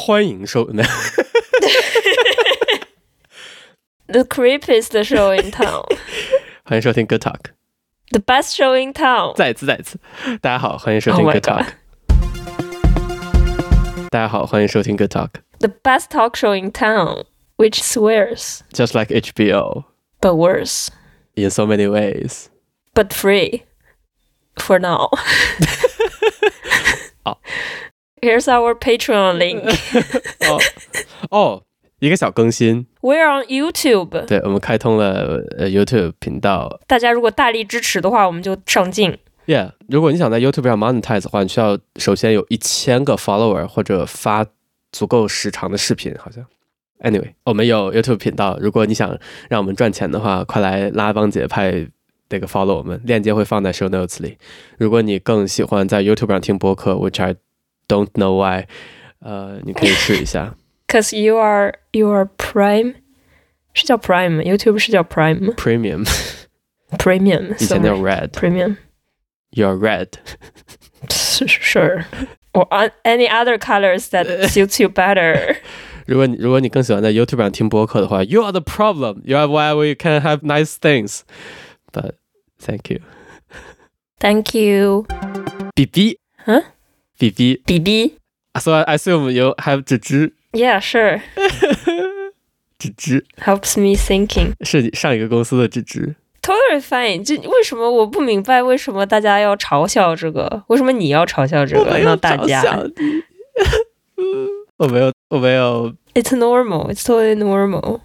欢迎收呢。 The creepiest show in town。欢迎收听 Good Talk。The best show in town。再一次，再一次，大家好，欢迎收听 Good Talk。大家好，欢迎收听 Good Talk。The best talk show in town, which swears. Just like HBO. But worse. In so many ways. But free. For now. 哦。 Here's our Patreon link. 哦哦。一个小更新，We're on YouTube。对，我们开通了呃 YouTube 频道。大家如果大力支持的话，我们就上镜。Yeah，如果你想在 YouTube 上 monetize 的话，你需要首先有一千个 follower 或者发足够时长的视频，好像。Anyway，我们有 YouTube 频道，如果你想让我们赚钱的话，快来拉帮结派，这个 follow 我们，链接会放在 show notes 里。如果你更喜欢在 YouTube 上听播客，which I don't know why，呃，你可以试一下。 Cause you are you are prime，是叫 prime，YouTube 是叫 prime，premium，premium，以前叫 red，premium，you're red， sure，or any other colors that suits you better。如果你如果你更喜欢在 YouTube 上听播客的话，You are the problem，You are why we can have nice things，but thank you，thank you。B B，嗯 ，B B B B，So I assume you have 芝芝。Yeah, sure. 芝芝 helps me thinking. 是你上一个公司的芝芝。Totally fine. 这为什么我不明白？为什么大家要嘲笑这个？为什么你要嘲笑这个？那大家。我没有，我没有。It's normal. It's totally normal.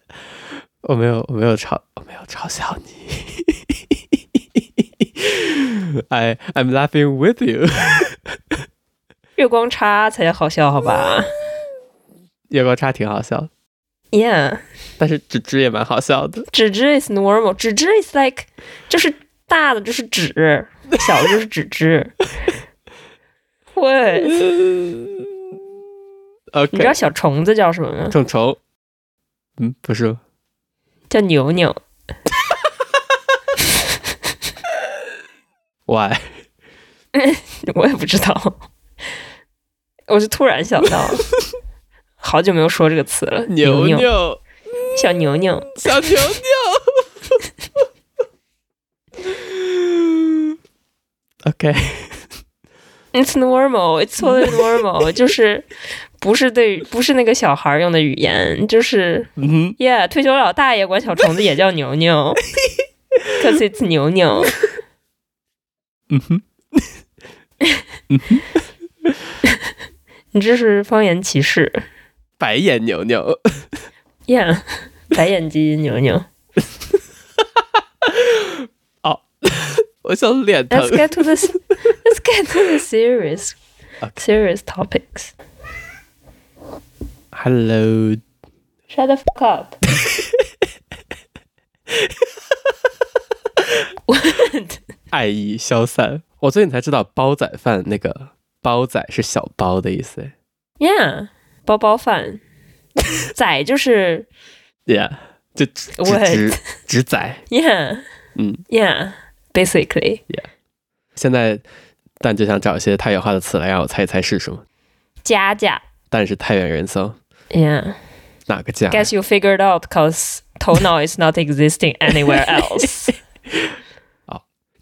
我没有，我没有嘲，我没有嘲笑你。 I I'm laughing with you. 月光差才好笑，好吧？月光差挺好笑，Yeah，但是纸纸也蛮好笑的。纸纸 is normal，纸纸 is like 就是大的就是纸，小的就是纸纸。喂，OK，你知道小虫子叫什么吗？虫虫，嗯，不是，叫牛牛。Why？我也不知道，我就突然想到。好久没有说这个词了，牛牛，牛，小牛牛，小牛牛。OK，It's normal, it's totally normal，就是不是对，不是那个小孩用的语言，就是、嗯、，Yeah，退休老大爷管小虫子也叫牛牛，Cause it's 牛牛。嗯哼，你这是方言歧视。白眼牛牛，Yeah，白眼鸡牛牛。哦，我想脸疼。Let's get to the Let's get to the serious serious topics. Hello. Shut the fuck up. What? 爱意消散。我最近才知道煲仔饭那个煲仔是小包的意思。Yeah. 包包饭，仔就是，Yeah，就直直直仔，Yeah，嗯，Yeah，basically，Yeah。现在但就想找一些太原话的词来让我猜一猜是什么。家家，但是太原人，so Yeah，哪个家？Guess you figured out, cause 头脑 is not existing anywhere else。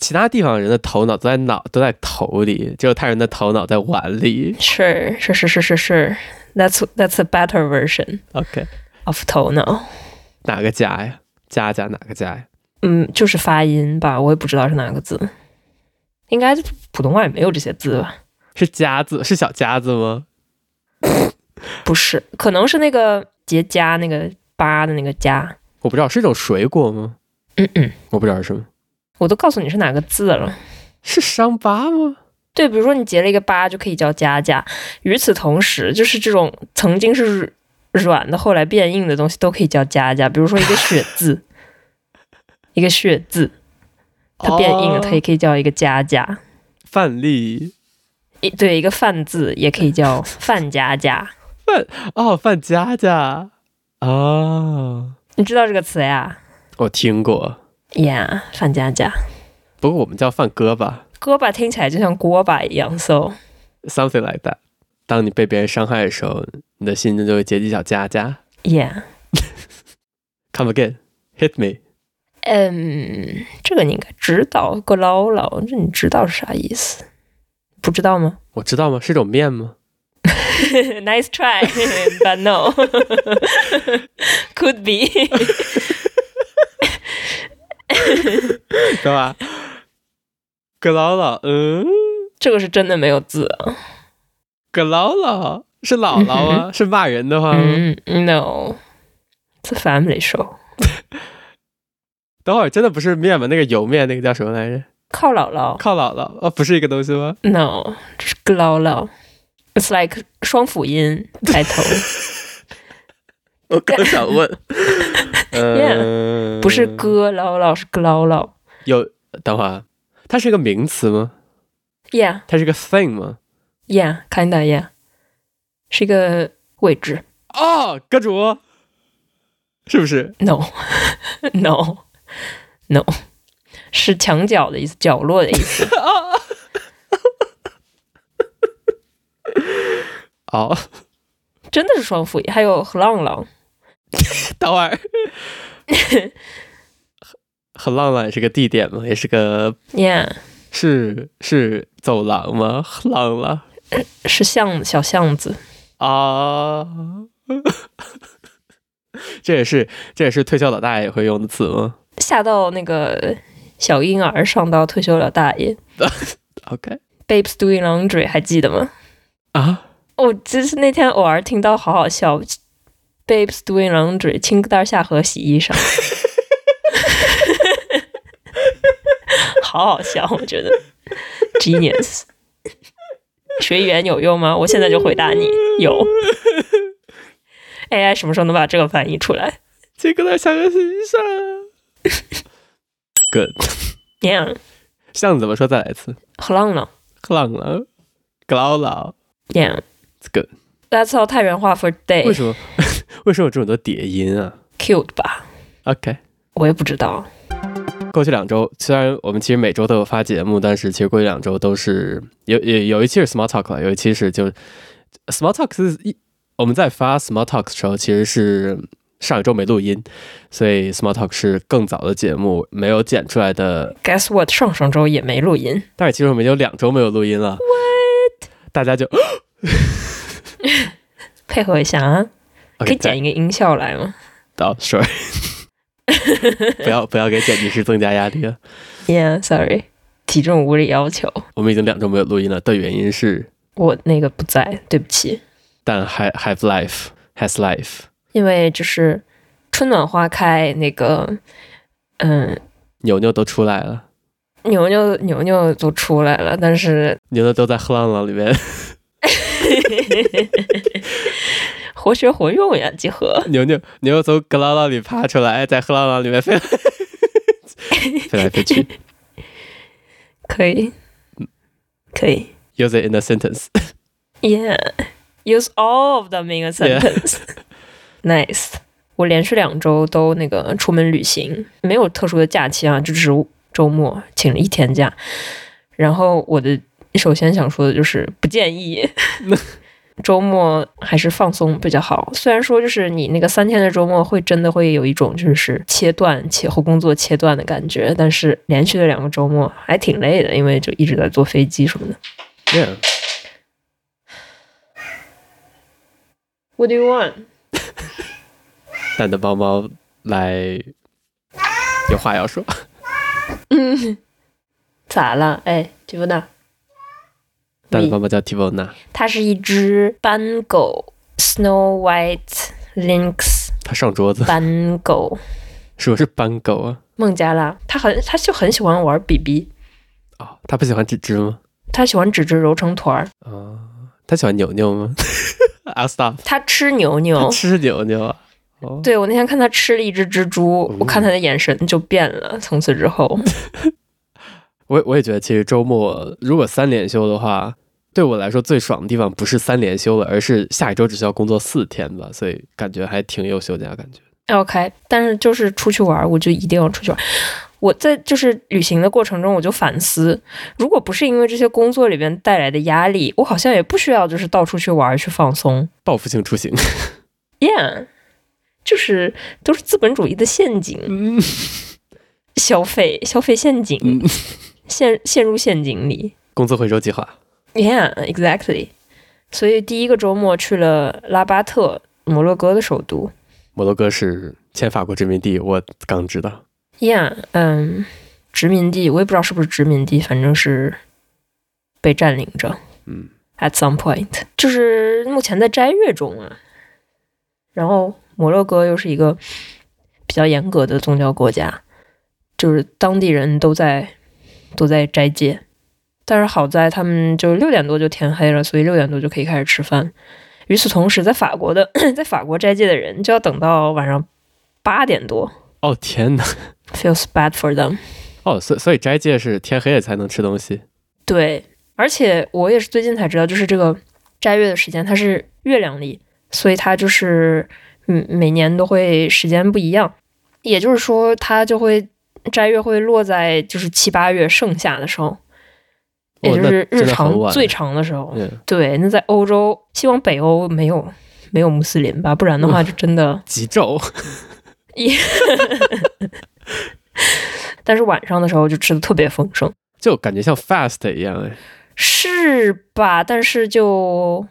哦，其他地方人的头脑都在脑都在头里，只有他人的头脑在碗里。是是是是是是。That's that's a better version. OK. Of 头脑。哪个家呀？家家哪个家呀？嗯，就是发音吧，我也不知道是哪个字。应该普通话也没有这些字吧？是夹字，是小夹字吗？不是，可能是那个结痂那个疤的那个痂。我不知道是一种水果吗？嗯嗯，我不知道是什么。我都告诉你是哪个字了。是伤疤吗？对，比如说你结了一个疤，就可以叫痂痂。与此同时，就是这种曾经是软的，后来变硬的东西，都可以叫痂痂。比如说一个血字，一个血字，它变硬了，它也可以叫一个痂痂。范例，一对一个范字也可以叫范痂痂。范哦，范痂痂哦，你知道这个词呀？我听过。呀，范家家。不过我们叫范哥吧。哥吧听起来就像锅巴一样，so something like that。当你被别人伤害的时候，你的心中就会结几小痂痂。Yeah. Come again, hit me. 嗯，这个你应该知道，个唠唠，这你知道是啥意思？不知道吗？我知道吗？是种面吗？Nice try, but no. Could be. 对吧？个唠唠，嗯，这个是真的没有字啊。个唠唠是姥姥啊？是骂人的话吗？嗯，No，It's a family show。等会儿真的不是面吗？那个油面，那个叫什么来着？靠姥姥，靠姥姥哦，不是一个东西吗？No，这是个姥姥。It's like 双辅音开头。我刚想问，嗯，不是哥唠唠，是哥唠唠。有，等会儿，它是一个名词吗？Yeah，它是一个 thing 吗？Yeah，kinda yeah，是一个位置。哦，阁主，是不是？No，No，No，是墙角的意思，角落的意思。哦，真的是双辅音，还有和浪浪。等会儿，很浪浪也是个地点吗？也是个，Yeah，是是走廊吗？浪了是巷小巷子啊。这也是这也是退休老大爷会用的词吗？下到那个小婴儿，上到退休老大爷。OK，Babes、doing laundry 还记得吗？啊，我就是那天偶尔听到，好好笑。Babes doing laundry，青盖下河洗衣裳，好好笑，我觉得 genius。学语言有用吗？我现在就回答你，有。AI 什么时候能把这个翻译出来？青盖下河洗衣裳。Good。Yeah。巷子怎么说？再来一次。和浪浪。和浪浪。格劳劳。Yeah。It's good。That's all 太原话 for day。为什么？为什么有这么多叠音啊？Cute 吧？OK，我也不知道。过去两周，虽然我们其实每周都有发节目，但是其实过去两周都是有有有一期是 Small Talk 了，有一期是就 Small Talk 是一我们在发 Small Talk 的时候，其实是上一周没录音，所以 Small Talk 是更早的节目，没有剪出来的。Guess what？上上周也没录音，但是其实我们有两周没有录音了。What？大家就 配合一下啊！可以剪一个音效来吗？到、oh,，sorry，不要不要给剪辑师增加压力了。Yeah，sorry，体重无理要求。我们已经两周没有录音了，的原因是我那个不在，对不起。但 have have life has life，因为就是春暖花开，那个嗯，牛牛都出来了，牛牛牛牛都出来了，但是牛牛都在和浪浪里面。活学活用呀，集合。牛牛牛从格朗朗里爬出来，在和浪浪里面飞来飞来飞去。可以，可以。Use it in a sentence. Yeah, use all of them in a sentence. Nice. 我连续两周都那个出门旅行，没有特殊的假期啊，就只是周末请了一天假。然后我的首先想说的就是不建议。周末还是放松比较好。虽然说，就是你那个三天的周末会真的会有一种就是切断、且后工作切断的感觉，但是连续的两个周末还挺累的，因为就一直在坐飞机什么的。Yeah. What do you want? 蛋的猫猫来，有话要说。嗯，咋了？哎，吉布纳。它的妈妈叫 Tivona，它是一只斑狗，Snow White Lynx。它上桌子。斑狗，什么是斑狗啊？孟加拉，它很，它就很喜欢玩 BB。哦，它不喜欢纸质吗？它喜欢纸质揉成团儿。哦，它喜欢牛牛吗？I'll stop。它吃牛牛。吃牛牛对，我那天看他吃了一只蜘蛛，哦、我看他的眼神就变了。从此之后。我我也觉得，其实周末如果三连休的话，对我来说最爽的地方不是三连休了，而是下一周只需要工作四天吧，所以感觉还挺有休假感觉。OK，但是就是出去玩，我就一定要出去玩。我在就是旅行的过程中，我就反思，如果不是因为这些工作里边带来的压力，我好像也不需要就是到处去玩去放松。报复性出行，Yeah，就是都是资本主义的陷阱，嗯，消费消费陷阱，嗯，陷陷入陷阱里。工资回收计划，Yeah，exactly。所以第一个周末去了拉巴特，摩洛哥的首都。摩洛哥是前法国殖民地，我刚知道。Yeah，嗯，殖民地，我也不知道是不是殖民地，反正是被占领着。嗯，at some point，就是目前在斋月中啊。然后摩洛哥又是一个比较严格的宗教国家，就是当地人都在都在斋戒。但是好在他们就六点多就天黑了，所以六点多就可以开始吃饭。与此同时，在法国的 在法国斋戒的人就要等到晚上八点多。哦天哪！Feels bad for them。哦，所所以斋戒是天黑了才能吃东西。对，而且我也是最近才知道，就是这个斋月的时间它是月亮历，所以它就是嗯每年都会时间不一样。也就是说，它就会斋月会落在就是七八月盛夏的时候，也就是日常最长的时候。哦、对，那在欧洲，希望北欧没有没有穆斯林吧，不然的话就真的 极昼。但是晚上的时候就吃的特别丰盛，就感觉像 fast 一样，是吧？但是就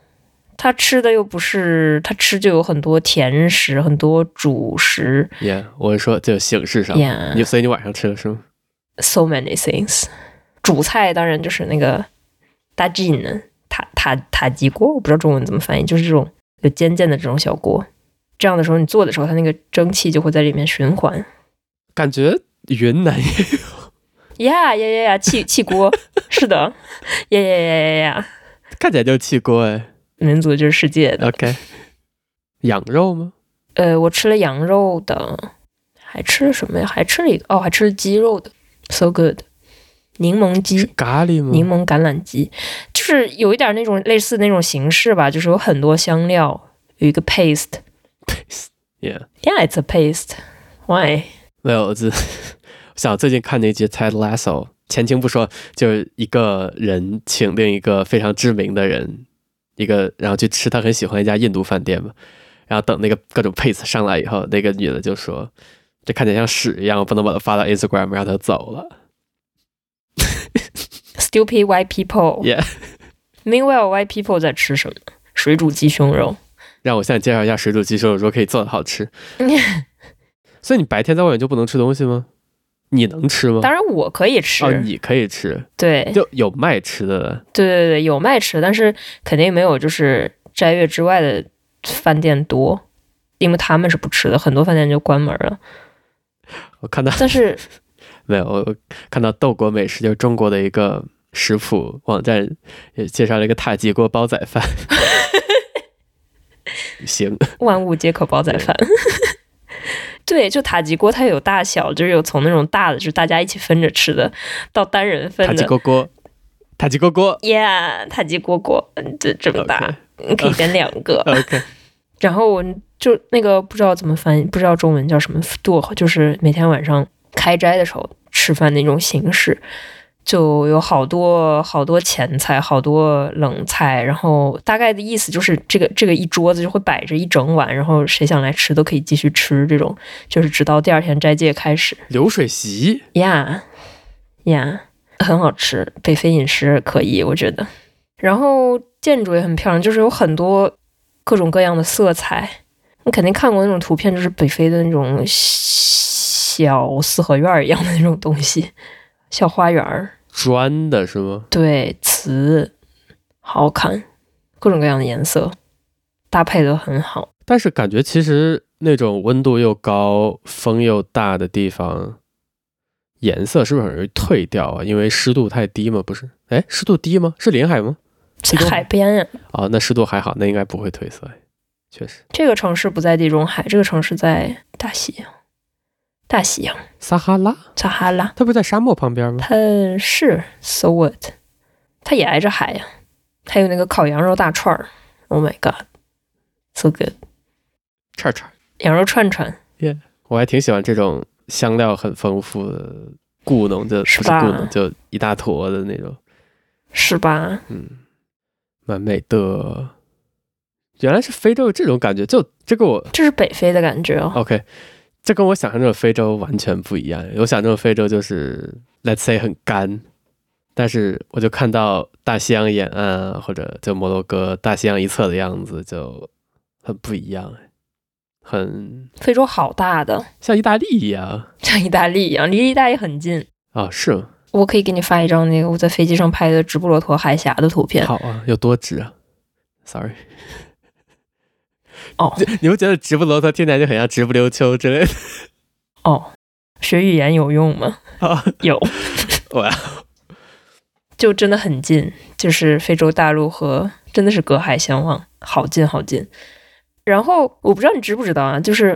他吃的又不是，他吃就有很多甜食，很多主食。Yeah，我是说就形式上，Yeah，你所以你晚上吃的是吗？So many things，主菜当然就是那个大吉呢，塔塔塔吉锅，我不知道中文怎么翻译，就是这种有尖尖的这种小锅。这样的时候，你做的时候，它那个蒸汽就会在里面循环。感觉云南也有呀呀呀呀，气气锅，是的，呀呀呀呀呀，看起来就是气锅哎。民族就是世界的。OK，羊肉吗？呃，我吃了羊肉的，还吃了什么呀？还吃了一个哦，还吃了鸡肉的，so good。柠檬鸡，咖喱吗？柠檬橄榄鸡，就是有一点那种类似那种形式吧，就是有很多香料，有一个 paste。paste，yeah，yeah，it's a paste，why？没有，我只 想最近看那集《Ted Lasso》，前情不说，就是一个人请另一个非常知名的人，一个然后去吃他很喜欢一家印度饭店嘛，然后等那个各种 paste 上来以后，那个女的就说：“这看起来像屎一样，我不能把它发到 Instagram，然后他走了。”Stupid white people。Yeah。Meanwhile, white people 在吃什么？水煮鸡胸肉。让我向你介绍一下水煮鸡胸肉，如果可以做的好吃。所以你白天在外面就不能吃东西吗？你能吃吗？当然我可以吃。哦，你可以吃。对，就有卖吃的。对对对，有卖吃的，但是肯定没有就是斋月之外的饭店多，因为他们是不吃的，很多饭店就关门了。我看到，但是 没有，我看到豆国美食，就是中国的一个食谱网站，也介绍了一个塔吉锅煲仔饭。行，万物皆可煲仔饭。对，就塔吉锅，它有大小，就是有从那种大的，就是大家一起分着吃的，到单人份的。塔吉锅锅，塔吉锅锅，Yeah，塔吉锅锅，这这么大，okay. 可以点两个。OK，然后我就那个不知道怎么翻译，不知道中文叫什么，ftour，就是每天晚上开斋的时候吃饭那种形式。就有好多好多前菜，好多冷菜，然后大概的意思就是这个这个一桌子就会摆着一整晚，然后谁想来吃都可以继续吃，这种就是直到第二天斋戒开始。流水席呀呀，很好吃，北非饮食可以，我觉得。然后建筑也很漂亮，就是有很多各种各样的色彩。你肯定看过那种图片，就是北非的那种小四合院一样的那种东西。小花园，砖的是吗？对，瓷，好看，各种各样的颜色，搭配的很好。但是感觉其实那种温度又高、风又大的地方，颜色是不是很容易褪掉啊？因为湿度太低吗？不是？哎，湿度低吗？是临海吗？是海边啊。哦，那湿度还好，那应该不会褪色。确实，这个城市不在地中海，这个城市在大西洋。大西洋，撒哈拉，撒哈拉，它不是在沙漠旁边吗？它是，so what？它也挨着海呀，还有那个烤羊肉大串儿，Oh my god，so good，串串，羊肉串串，耶，yeah, 我还挺喜欢这种香料很丰富的故弄，就不是吧故弄，就一大坨的那种，是吧？嗯，蛮美的。原来是非洲这种感觉，就这个我这是北非的感觉哦。OK，这跟我想象中的非洲完全不一样。我想象中的非洲就是，let's say 很干，但是我就看到大西洋沿岸啊，或者就摩洛哥大西洋一侧的样子，就很不一样，很非洲好大的，像意大利一样。像意大利一样，离意大利很近。哦，是？我可以给你发一张那个我在飞机上拍的直布罗陀海峡的图片。好啊，有多直啊？Sorry。哦，你会觉得直布罗陀听起来就很像直不溜秋之类的？哦，学语言有用吗？啊，有。哇就真的很近，就是非洲大陆和真的是隔海相望，好近好近。然后我不知道你知不知道啊，就是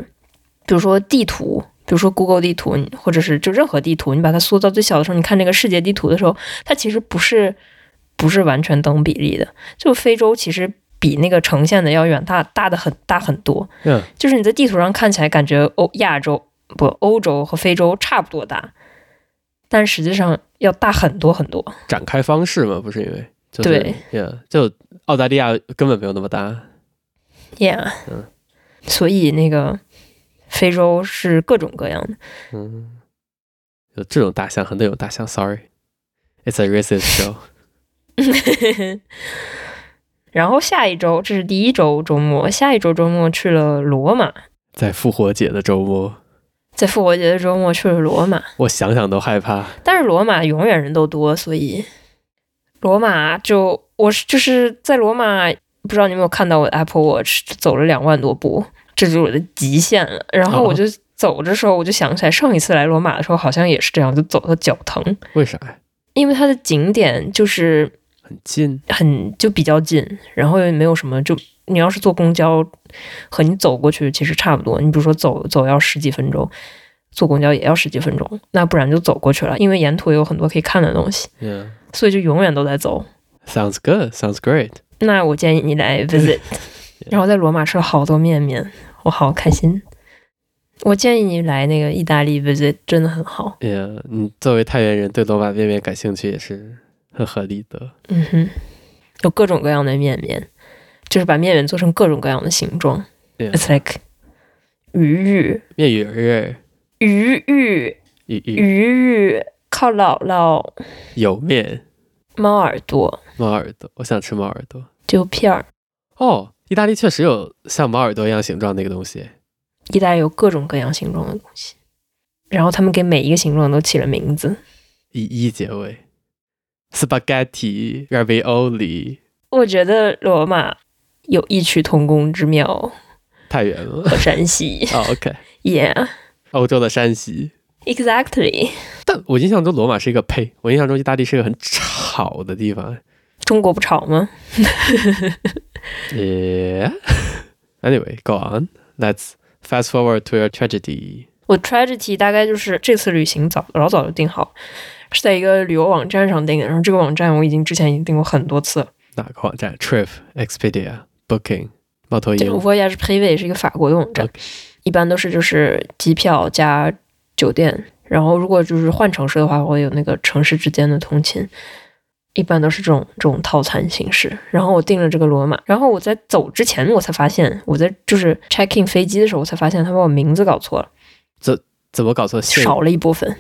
比如说地图，比如说 Google 地图，或者是就任何地图，你把它缩到最小的时候，你看这个世界地图的时候，它其实不是不是完全等比例的。就非洲其实比那个呈现的要远大大的很大很多。嗯，就是你在地图上看起来感觉欧亚洲不欧洲和非洲差不多大，但实际上要大很多很多。展开方式嘛，不是因为就是对，yeah, 就澳大利亚根本没有那么大。Yeah，嗯，所以那个非洲是各种各样的。嗯，有这种大象和那种大象，Sorry，it's a racist show。然后下一周，这是第一周周末，下一周周末去了罗马，在复活节的周末，在复活节的周末去了罗马。我想想都害怕。但是罗马永远人都多，所以罗马就我是就是在罗马。不知道你有没有看到我的 Apple Watch 走了两万多步，这就是我的极限了。然后我就走的时候，我就想起来上一次来罗马的时候好像也是这样，就走的脚疼。为啥呀？因为它的景点就是很近，很就比较近，然后也没有什么，就你要是坐公交和你走过去其实差不多。你比如说走走要十几分钟，坐公交也要十几分钟，那不然就走过去了，因为沿途有很多可以看的东西，Yeah. 所以就永远都在走。Sounds good, sounds great. 那我建议你来 visit，然后在罗马吃了好多面面，我好开心。我建议你来那个意大利 visit，真的很好。你作为太原人对罗马面面感兴趣也是很合理的。嗯哼，有各种各样的面面，就是把面面做成各种各样的形状。Yeah. It's like 鱼鱼、面鱼儿、鱼芋、鱼鱼鱼芋、靠姥姥、油面、猫耳朵、猫耳朵，我想吃猫耳朵。丢片儿。哦，意大利确实有像猫耳朵一样形状那个东西。意大利有各种各样形状的东西，然后他们给每一个形状都起了名字，以一结尾，spaghetti、ravioli。我觉得罗马有异曲同工之妙。太远了，和山西。哦，OK，Yeah，欧洲的山西。Exactly。但我印象中罗马是一个呸，我印象中意大利是一个很吵的地方。中国不吵吗？Yeah。Anyway, go on. Let's fast forward to your tragedy. 我 tragedy 大概就是这次旅行早老早就定好，是在一个旅游网站上订的。然后这个网站我已经之前已经订过很多次了。哪个网站？Trip、Expedia、Booking、猫头鹰。这个 Voyage Privé 是一个法国的网站.一般都是就是机票加酒店。然后如果就是换城市的话，会有那个城市之间的通勤。一般都是这种这种套餐形式，然后我订了这个罗马，然后我在走之前，我才发现，我在就是 check in 飞机的时候，我才发现他把我名字搞错了，怎怎么搞错？少了一部分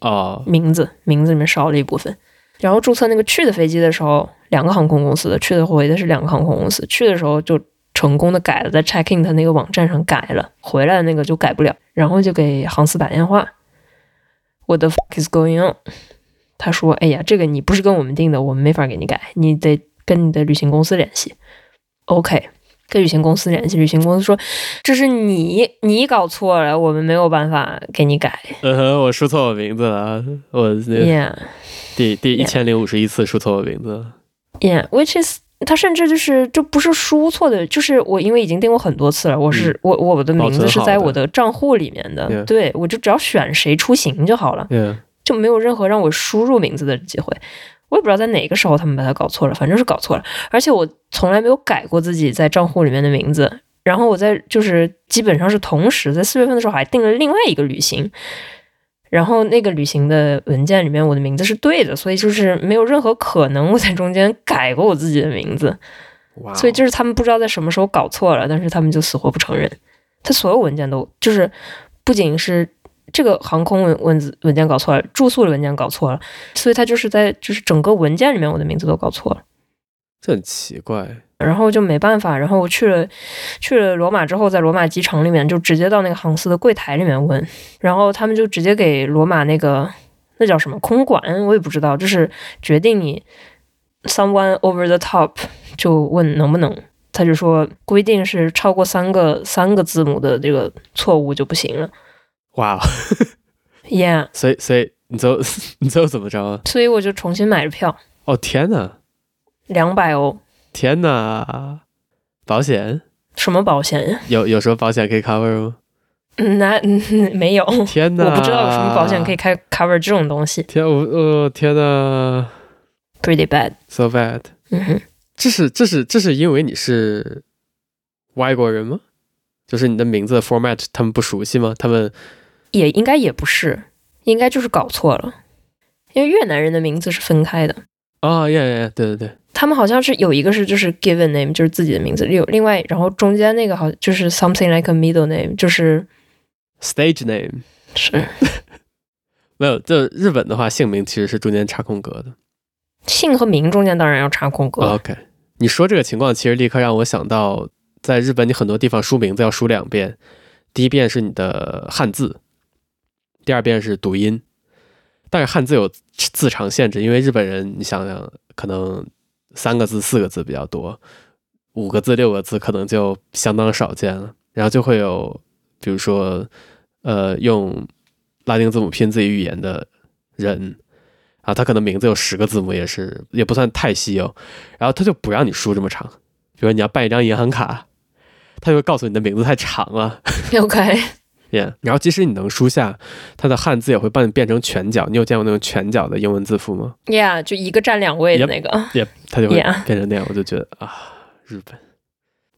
哦，名字名字里面少了一部分，然后注册那个去的飞机的时候，两个航空公司的去的回的是两个航空公司，去的时候就成功的改了，在 check in 他那个网站上改了，回来的那个就改不了，然后就给航司打电话，What the fuck is going on？他说：“哎呀，这个你不是跟我们订的，我们没法给你改，你得跟你的旅行公司联系。OK，跟旅行公司联系，旅行公司说这是你你搞错了，我们没有办法给你改。嗯哼，我输错我名字了，我 Yeah，第第一千零五十一次输错我名字。Yeah，which is 他甚至就是就不是输错的，就是我因为已经订过很多次了，我是、嗯、我我的名字是在我的账户里面的，的对我就只要选谁出行就好了。” Yeah. 就没有任何让我输入名字的机会，我也不知道在哪个时候他们把它搞错了，反正是搞错了。而且我从来没有改过自己在账户里面的名字。然后我在就是基本上是同时在四月份的时候还订了另外一个旅行，然后那个旅行的文件里面我的名字是对的，所以就是没有任何可能我在中间改过我自己的名字。所以就是他们不知道在什么时候搞错了，但是他们就死活不承认。他所有文件都就是不仅是这个航空文文字文件搞错了，住宿的文件搞错了，所以他就是在就是整个文件里面我的名字都搞错了。这很奇怪。然后就没办法，然后我去了去了罗马之后，在罗马机场里面就直接到那个航司的柜台里面问，然后他们就直接给罗马那个那叫什么空管，我也不知道，就是决定你 someone over the top 就问能不能，他就说规定是超过三个三个字母的这个错误就不行了。哇，Yeah，所以所以你最后 你最后怎么着啊？所以我就重新买了票。哦天呐，两百欧。天哪，保险？什么保险呀？有有什么保险可以 cover 吗？嗯，那 嗯没有。天哪，我不知道有什么保险可以开 cover 这种东西。天，我呃天哪，pretty bad，so bad。嗯哼，这是这是这是因为你是外国人吗？就是你的名字的 format 他们不熟悉吗？他们也应该也不是，应该就是搞错了，因为越南人的名字是分开的。啊，耶耶，对对对。他们好像是有一个是就是 given name，就是自己的名字，有另外，然后中间那个好就是 something like a middle name，就是 stage name。是，没有，就日本的话，姓名其实是中间插空格的。姓和名中间当然要插空格。OK，你说这个情况，其实立刻让我想到，在日本你很多地方输名字要输两遍，第一遍是你的汉字，第二遍是读音。但是汉字有字长限制，因为日本人，你想想，可能。三个字、四个字比较多，五个字、六个字可能就相当少见了。然后就会有，比如说，呃，用拉丁字母拼自己语言的人，啊，他可能名字有十个字母，也是也不算太稀有。然后他就不让你输这么长，比如说你要办一张银行卡，他就会告诉你的名字太长了。OK。Yeah. 然后即使你能输下，它的汉字也会帮你变成全角。你有见过那种全角的英文字符吗？Yeah，就一个占两位的那个。Yep，它就会变成那样。我就觉得啊，日本，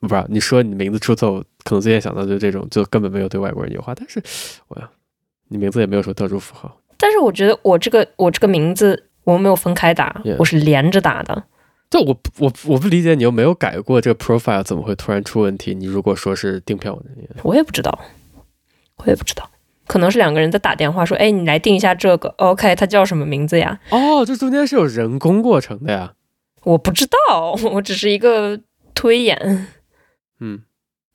不知道你说你名字出错，可能最先想到就是这种，就根本没有对外国人友好。但是我要，你名字也没有说特殊符号。但是我觉得我这个我这个名字我没有分开打，yeah. 我是连着打的。就我我我不理解你又没有改过这个 profile，怎么会突然出问题？你如果说是订票的，我也不知道。我也不知道，可能是两个人在打电话说：“哎，你来定一下这个，OK？他叫什么名字呀？”哦，这中间是有人工过程的呀。我不知道，我只是一个推演。嗯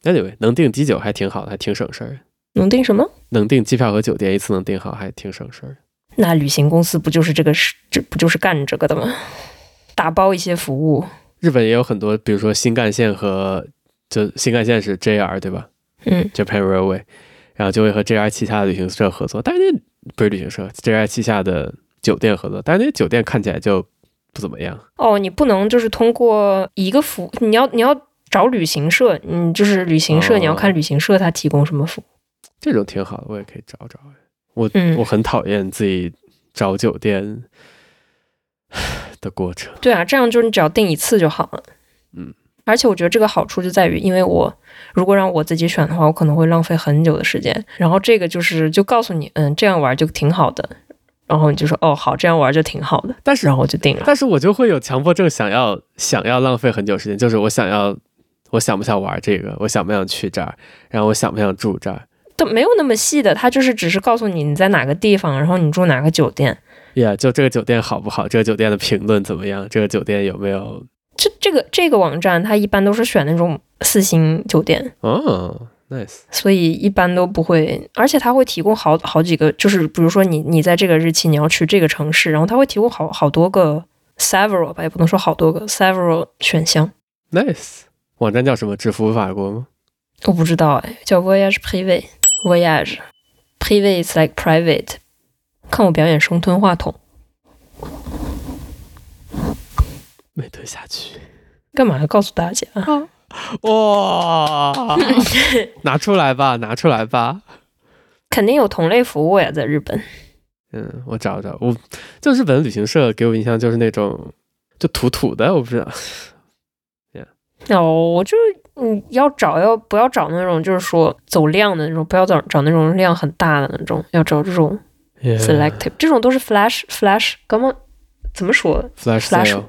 ，Anyway，能订机酒还挺好的，还挺省事儿。能订什么？能订机票和酒店一次能订好，还挺省事儿。那旅行公司不就是这个是这不就是干这个的吗？打包一些服务。日本也有很多，比如说新干线和就新干线是 JR 对吧？嗯，Japan Railway。然后就会和 JR 旗下的旅行社合作，但是那不是旅行社，JR 旗下的酒店合作，但是那些酒店看起来就不怎么样。哦，你不能就是通过一个服，你要你要找旅行社，嗯就是旅行社，哦，你要看旅行社他提供什么服务。这种挺好的，我也可以找找。我、嗯、我很讨厌自己找酒店的过程。对啊，这样就是你只要订一次就好了。嗯。而且我觉得这个好处就在于，因为我如果让我自己选的话，我可能会浪费很久的时间。然后这个就是就告诉你，嗯，这样玩就挺好的。然后你就说，哦，好，这样玩就挺好的。但是，然后我就定了。但是我就会有强迫症，想要想要浪费很久时间，就是我想要，我想不想玩这个，我想不想去这儿，然后我想不想住这儿，都没有那么细的。他就是只是告诉你你在哪个地方，然后你住哪个酒店。呀、yeah，就这个酒店好不好？这个酒店的评论怎么样？这个酒店有没有？这这个这个网站，它一般都是选那种四星酒店哦，nice，所以一般都不会，而且它会提供好好几个，就是比如说你你在这个日期你要去这个城市，然后它会提供好好多个 several 吧，也不能说好多个 several 选项，nice，网站叫什么？只服务法国吗？我不知道哎，叫 Voyage Privé，Voyage Privé is like private，看我表演生吞话筒。没吞下去，干嘛要告诉大家？啊、哇，拿出来吧，拿出来吧，肯定有同类服务呀，在日本。嗯，我找找，我就日本旅行社给我印象就是那种就土土的，我不知道。哦，我就嗯要找要不要找那种就是说走量的那种，不要找找那种量很大的那种，要找这种 selective，这种都是 flash flash，刚刚怎么说？Flash flash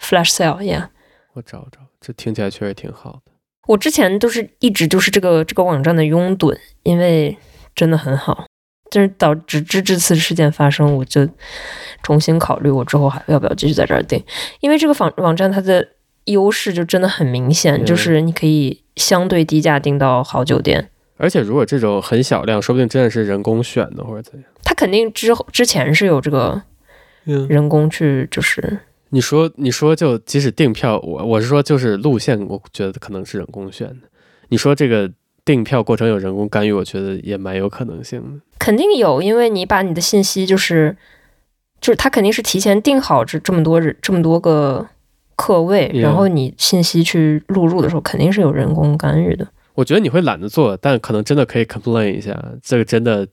sale，flash sale，yeah。我找找，这听起来确实挺好的。我之前都是一直就是这个这个网站的拥趸，因为真的很好，但是导致这这次事件发生，我就重新考虑我之后还要不要继续在这儿订，因为这个网网站它的优势就真的很明显，嗯就是你可以相对低价订到好酒店。而且如果这种很小量，说不定真的是人工选的或者怎样。它肯定之后之前是有这个嗯，人工去，就是你说你说就即使订票，我我是说就是路线，我觉得可能是人工选的。你说这个订票过程有人工干预，我觉得也蛮有可能性的。肯定有，因为你把你的信息就是就是他肯定是提前订好这这么多人这么多个客位，然后你信息去录入的时候，肯定是有人工干预的。我觉得你会懒得做，但可能真的可以 complain 一下，这个真的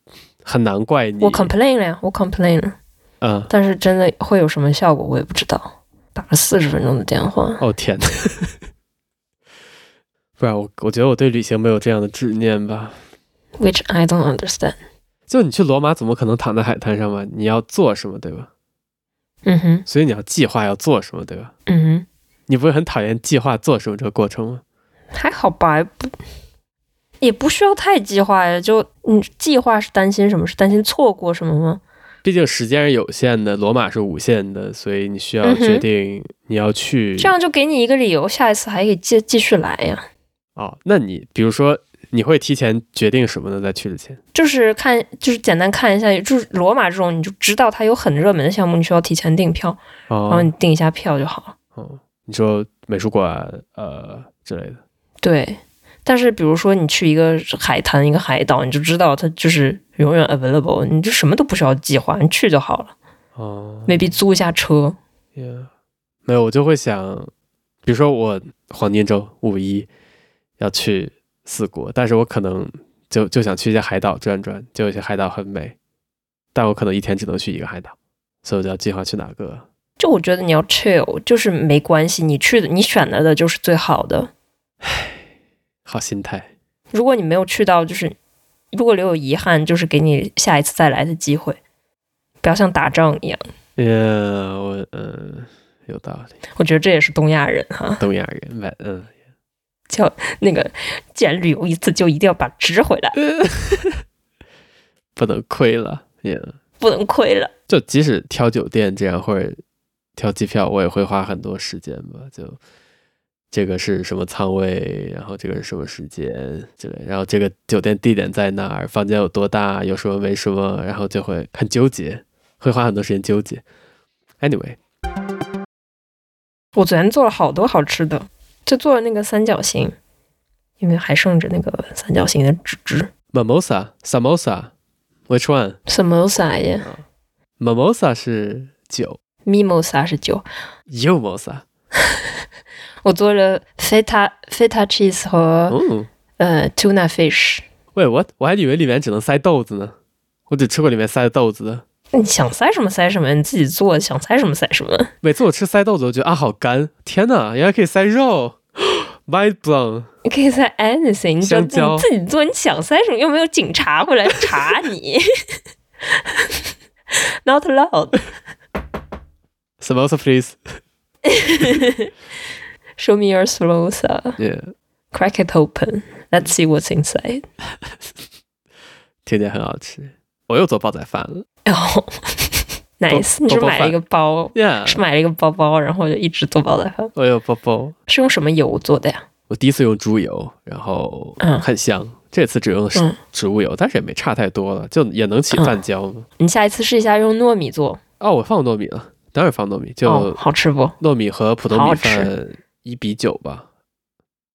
很难怪你。我 complain 了呀，我 complain 了，嗯，但是真的会有什么效果，我也不知道。打了四十分钟的电话，哦天呐！不然我我觉得我对旅行没有这样的执念吧。which I don't understand。就你去罗马，怎么可能躺在海滩上嘛？你要做什么，对吧？嗯哼，所以你要计划要做什么，对吧？嗯哼，你不是很讨厌计划做什么这个过程吗？还好吧，不也不需要太计划呀。就你计划是担心什么？是担心错过什么吗？毕竟时间是有限的，罗马是无限的，所以你需要决定你要去。这样就给你一个理由，下一次还可以继继续来呀。哦，那你比如说你会提前决定什么呢？在去之前，就是看，就是简单看一下，就是罗马这种，你就知道它有很热门的项目，你需要提前订票，然后哦你订一下票就好了。哦，你说美术馆呃之类的，对，但是比如说你去一个海滩、一个海岛，你就知道它就是永远 available，你就什么都不需要计划，你去就好了。哦 maybe 租一下车，，yeah，没有，我就会想，比如说我黄金周五一要去四国，但是我可能就就想去一些海岛转转，就有些海岛很美，但我可能一天只能去一个海岛，所以我就要计划去哪个。就我觉得你要 chill，就是没关系，你去的你选择的就是最好的。好心态，如果你没有去到，就是如果留有遗憾，就是给你下一次再来的机会，不要像打仗一样。嗯，我嗯有道理，我觉得这也是东亚人哈，东亚人，蛮嗯。叫那个既然旅游一次，就一定要把值回来，不能亏了.不能亏了。就即使挑酒店这样或者挑机票，我也会花很多时间吧。就这个是什么仓位，然后这个是什么时间之类，然后这个酒店地点在哪儿，房间有多大，有什么没什么，然后就会很纠结，会花很多时间纠结。Anyway，我昨天做了好多好吃的，就做了那个三角形，因为还剩着那个三角形的纸质。Mimosa、Samosa，Which one？Samosa 呀。Mimosa 是酒，Mimosa 是酒。Mimosa。我做了 feta feta cheese 和、嗯、呃 tuna fish。喂，我我还以为里面只能塞豆子呢，我只吃过里面塞豆子的。你想塞什么塞什么，你自己做，想塞什么塞什么。每次我吃塞豆子，我觉得啊好干，天哪，原来可以塞肉，mind blown。你可以塞 anything，你就香蕉你自己做，你想塞什么又没有警察会来查你。Not allowed。Samosa please。Show me your samosa. Yeah. Crack it open. Let's see what's inside. 听起来很好吃。我又做煲仔饭了。哦、oh,，nice！你是买了一个包，Yeah，是买了一个包包，然后就一直做煲仔饭。我有包包。是用什么油做的呀？我第一次用猪油，然后很香。嗯、这次只用植物油，但是也没差太多了，就也能起饭焦、嗯。你下一次试一下用糯米做。哦，我放糯米了，当然放糯米，就、哦、好吃不？糯米和普通米饭一比九吧，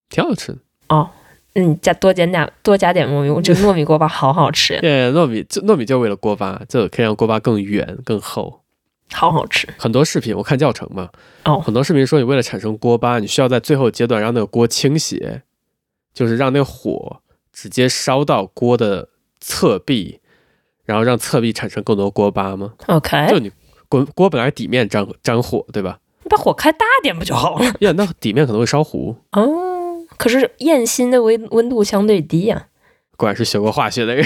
挺好吃的。哦。嗯，加多加点多加点糯米，我觉得糯米锅巴好好吃。对，糯米就糯米就为了锅巴，就可以让锅巴更圆更厚，好好吃。很多视频我看教程嘛，哦，很多视频说你为了产生锅巴，你需要在最后阶段让那个锅倾斜，就是让那个火直接烧到锅的侧壁，然后让侧壁产生更多锅巴吗？OK，就你锅锅本来底面沾沾火，对吧？你把火开大点不就好了？呀，那底面可能会烧糊哦。可是焰心的温温度相对低呀、啊，果然是学过化学的人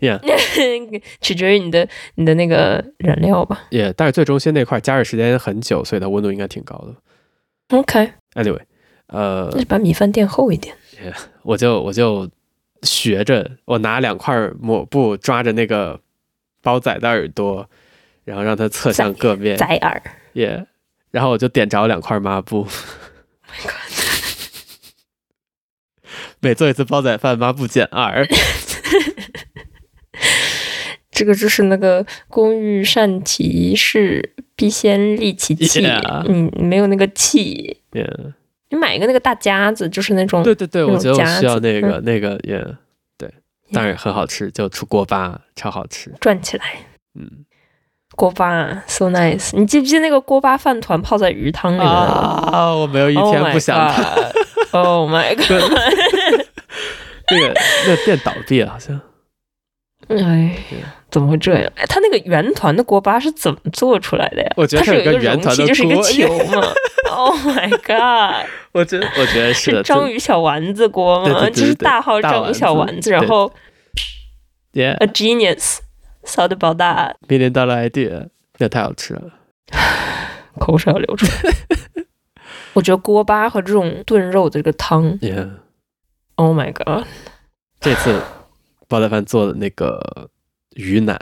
，，Yeah，取决于你的你的那个燃料吧。也，但是最中心那块加热时间很久，所以它温度应该挺高的。OK，Anyway，呃，那就把米饭垫厚一点。Yeah, 我就我就学着，我拿两块抹布抓着那个包仔的耳朵，然后让它侧向各面。仔耳。Yeah，然后我就点着两块抹布。每做一次煲仔饭，抹布减二。这个就是那个工欲善其事，必先利其器。你没有那个器，Yeah. 你买一个那个大夹子，就是那种。对对对，我觉得我需要那个、嗯、那个也、yeah. 对，当然很好吃，就出锅巴，超好吃。转起来，嗯，锅巴，so nice。你记不记得那个锅巴饭团泡在鱼汤里面啊？我没有一天不想。Oh god！, oh my god 那个那个店倒闭了，好像。哎，怎么会这样？哎，它那个圆团的锅巴是怎么做出来的呀？我觉得它是有一个圆团的就是一个球嘛。Oh my god！我觉得我觉得是，章鱼小丸子锅吗？就是大号章鱼小丸子，然后，Yeah，a 烧的包大，明天到了 idea，那太好吃了，口水要流出来。我觉得锅巴和这种炖肉的这个汤，Yeah，Oh my god！这次煲仔饭做的那个鱼腩，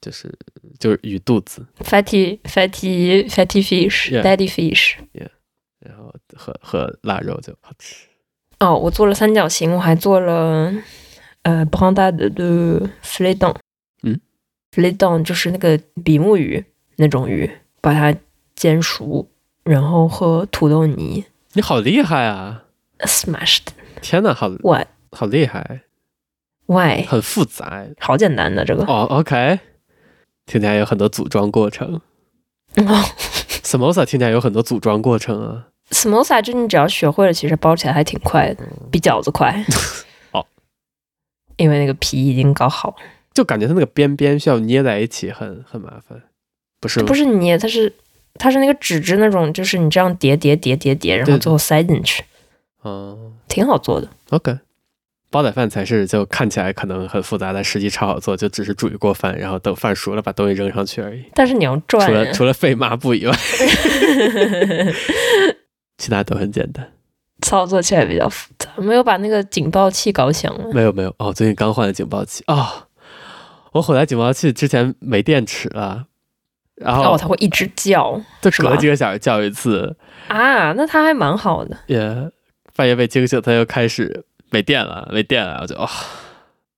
就是就是鱼肚子，fatty fatty fatty fish，daddy fish，Yeah，然后和和腊肉就好吃。哦，我做了三角形，我还做了呃 b r a n d a d 的 f l e d o n，filet don 就是那个比目鱼那种鱼，把它煎熟，然后和土豆泥。你好厉害啊！Smashed！天哪，好 What？好厉害！，Why？，很复杂，好简单的这个哦、oh,，OK，听起来有很多组装过程。哦，Samosa 听起来有很多组装过程啊。Samosa 就你只要学会了，其实包起来还挺快的，比饺子快。哦，因为那个皮已经搞好，就感觉它那个边边需要捏在一起很，很很麻烦。不是，不是捏，它是它是那个纸质那种，就是你这样叠叠叠叠叠，然后最后塞进去。嗯，挺好做的。OK。煲仔饭才是就看起来可能很复杂，但实际超好做，就只是煮一锅饭，然后等饭熟了把东西扔上去而已。但是你要转，除了除了废抹布以外，其他都很简单。操作起来比较复杂，没有把那个警报器搞响了。没有没有哦，最近刚换了警报器啊、哦！我火灾警报器之前没电池了，然后哦，它会一直叫，就隔几个小时叫一次啊，那它还蛮好的。也、yeah, 半夜被惊醒，它又开始。没电了，没电了，我就啊、哦，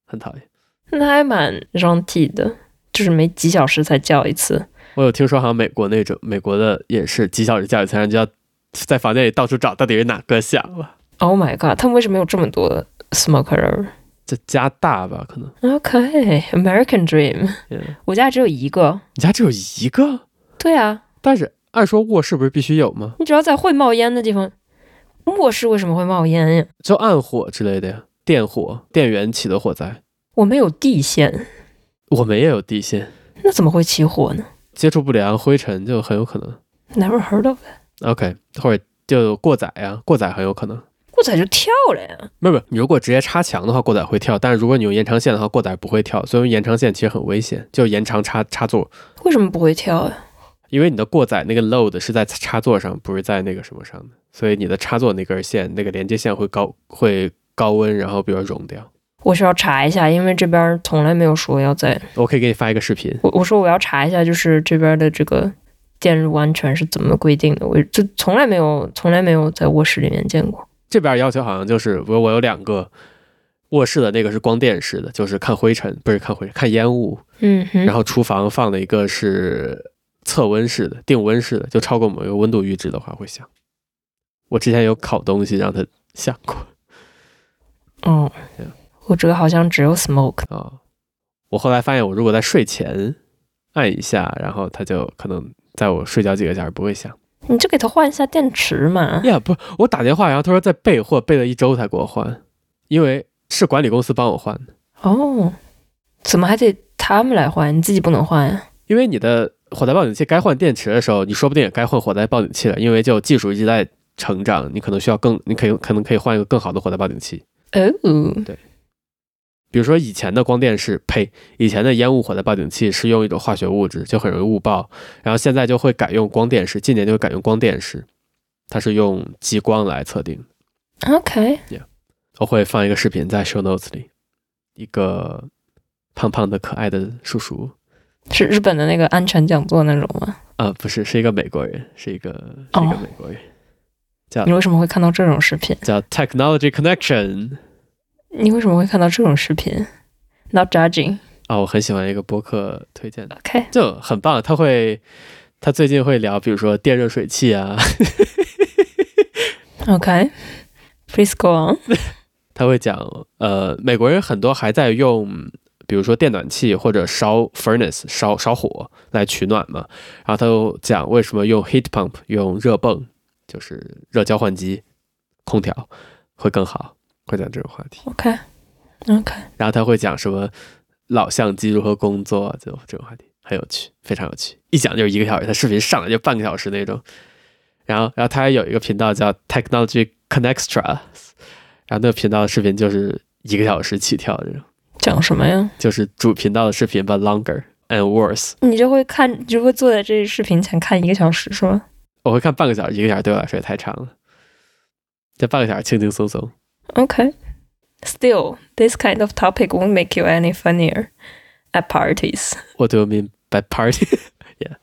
很讨厌。那还蛮 gentil 的，就是每几小时才叫一次。我有听说，好像美国那种，美国的也是几小时叫一次，然后就要在房间里到处找到底是哪个响了。Oh my god！他们为什么有这么多 smoker？这加大吧，可能。OK，American、okay, Dream。Yeah. 我家只有一个。你家只有一个？对啊。但是按说卧室不是必须有吗？你只要在会冒烟的地方。卧室为什么会冒烟呀？就暗火之类的呀，电火、电源起的火灾。我们有地线，我们也有地线，那怎么会起火呢？接触不良、灰尘就很有可能。Never heard of it. OK，或者就过载呀，过载很有可能。过载就跳了呀？没有没有，你如果直接插墙的话，过载会跳；但是如果你用延长线的话，过载不会跳。所以延长线其实很危险，就延长插插座。为什么不会跳呀？因为你的过载那个 load 是在插座上，不是在那个什么上的，所以你的插座那根线那个连接线会高会高温，然后比如熔掉。我需要查一下，因为这边从来没有说要在。我可以给你发一个视频。我我说我要查一下，就是这边的这个电路安全是怎么规定的？我就从来没有从来没有在卧室里面见过。这边要求好像就是，比如我有两个卧室的那个是光电式的，就是看灰尘，不是看灰尘，看烟雾。嗯。然后厨房放了一个是。测温式的、定温式的，就超过某一个温度阈值的话会响。我之前有烤东西让它响过。哦我这个好像只有 smoke。哦，我后来发现，我如果在睡前按一下，然后它就可能在我睡觉几个小时不会响。你就给他换一下电池嘛。呀，yeah, 不，我打电话，然后他说在备货，备了一周才给我换，因为是管理公司帮我换的。哦，怎么还得他们来换？你自己不能换呀？因为你的。火灾报警器该换电池的时候，你说不定也该换火灾报警器了，因为就技术一直在成长，你可能需要更，你可以可能可以换一个更好的火灾报警器。哦，对，比如说以前的光电是呸，以前的烟雾火灾报警器是用一种化学物质，就很容易误报。然后现在就会改用光电式，近年就会改用光电式，它是用激光来测定。OK，Yeah，我会放一个视频在 Show Notes 里，一个胖胖的可爱的叔叔，是日本的那个安全讲座那种吗？啊，不是，是一个美国人，是一个是一个美国人。Oh. 叫你为什么会看到这种视频？叫 Technology Connection。你为什么会看到这种视频？Not judging。啊、哦，我很喜欢一个播客推荐的，OK，就很棒。他会，他最近会聊，比如说电热水器啊。OK，Please go on。他会讲，呃，美国人很多还在用，比如说电暖气或者烧 furnace 烧烧火来取暖嘛。然后他又讲为什么用 heat pump 用热泵，就是热交换机，空调会更好。会讲这种话题，OK，OK，然后他会讲什么老相机如何工作，就这种话题很有趣，非常有趣。一讲就是一个小时，他视频上来就半个小时那种。然后，然后他还有一个频道叫 Technology Connextra，然后那个频道的视频就是一个小时起跳这种。讲什么呀？就是主频道的视频，but longer and worse。你就会看，你就会坐在这视频前看一个小时是吗？我会看半个小时，一个小时对我来说也太长了。这半个小时轻轻松松。Okay. Still, this kind of topic won't make you any funnier at parties. What do you mean by party? Yeah.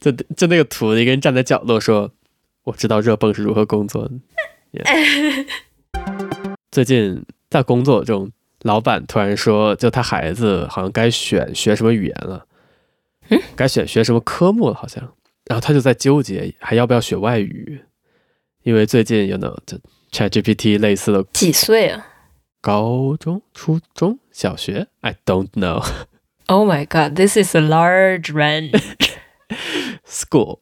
就就那个图，一个人站在角落说：“我知道热泵是如何工作的。Yeah. ”最近在工作中，老板突然说：“就他孩子好像该选学什么语言了，嗯，该选学什么科目了，好像。”然后他就在纠结，还要不要学外语，因为最近有 you know 就。ChatGPT 类似的几岁啊？高中、初中小学？I don't know. Oh my god, this is a large range. School.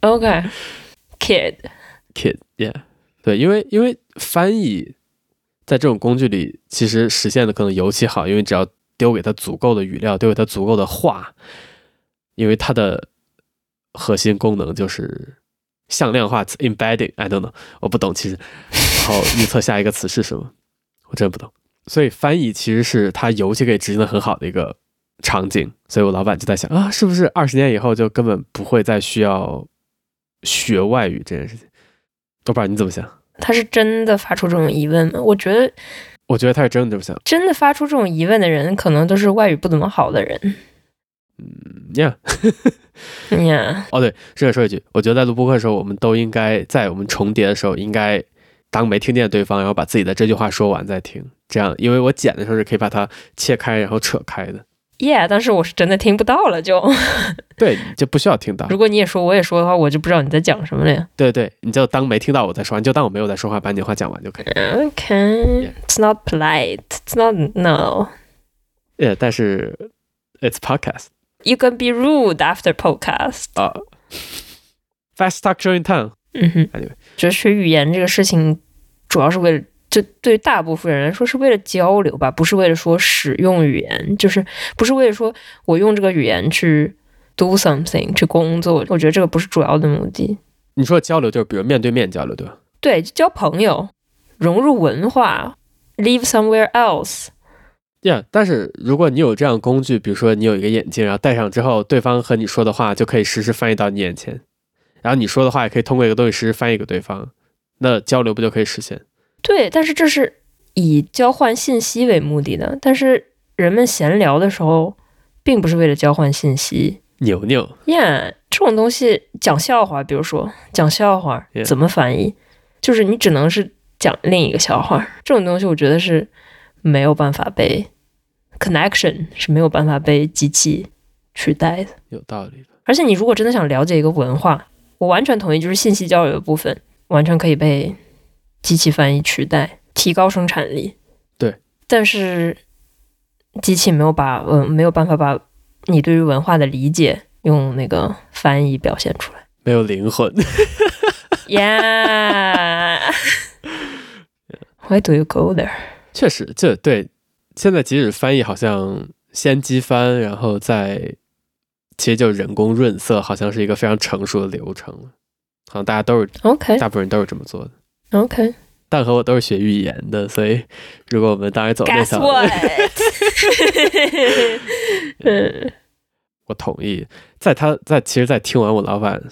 Okay, kid. Kid, yeah. 对，因为因为翻译在这种工具里，其实实现的可能尤其好，因为只要丢给他足够的语料，丢给他足够的话，因为它的核心功能就是。向量化词 embedding，I don't know，我不懂其实。然后预测下一个词是什么，我真不懂。所以翻译其实是它游戏可以执行的很好的一个场景。所以我老板就在想啊，是不是二十年以后就根本不会再需要学外语这件事情？我不知道你怎么想？他是真的发出这种疑问吗？我觉得，我觉得他是真的这么想。真的发出这种疑问的人，可能都是外语不怎么好的人。嗯呀。Yeah. 哦，对，顺便说一句，我觉得在录播课的时候，我们都应该在我们重叠的时候，应该当没听见对方，然后把自己的这句话说完再听，这样，因为我剪的时候是可以把它切开，然后扯开的。Yeah，但是我是真的听不到了，就 对，就不需要听到。如果你也说，我也说的话，我就不知道你在讲什么了呀。对对，你就当没听到我在说，你就当我没有在说话，把你的话讲完就可以。Okay，it's not polite，it's not no。Yeah，但是 it's podcast。You can be rude after podcast 啊、uh,，fast talk showing tongue。嗯哼，觉得学语言这个事情，主要是为了，就对大部分人来说是为了交流吧，不是为了说使用语言，就是不是为了说我用这个语言去 do something 去工作。我觉得这个不是主要的目的。你说交流就是比如面对面交流，对吧？对，交朋友，融入文化，live somewhere else。呀，yeah, 但是如果你有这样工具，比如说你有一个眼镜，然后戴上之后，对方和你说的话就可以实时翻译到你眼前，然后你说的话也可以通过一个东西实时翻译给对方，那交流不就可以实现？对，但是这是以交换信息为目的的，但是人们闲聊的时候，并不是为了交换信息。牛牛呀，yeah, 这种东西讲笑话，比如说讲笑话怎么翻译就是你只能是讲另一个笑话，这种东西我觉得是没有办法被。Connection 是没有办法被机器取代的，有道理的。而且你如果真的想了解一个文化，我完全同意，就是信息交流的部分完全可以被机器翻译取代，提高生产力。对，但是机器没有把嗯没有办法把你对于文化的理解用那个翻译表现出来，没有灵魂。Yeah，Why do you go there？确实，这对。现在即使翻译好像先机翻，然后再其实就人工润色，好像是一个非常成熟的流程了。好像大家都是 OK，大部分人都是这么做的。OK，但和我都是学语言的，所以如果我们当时走那条路，嗯，我同意。在他在其实，在听完我老板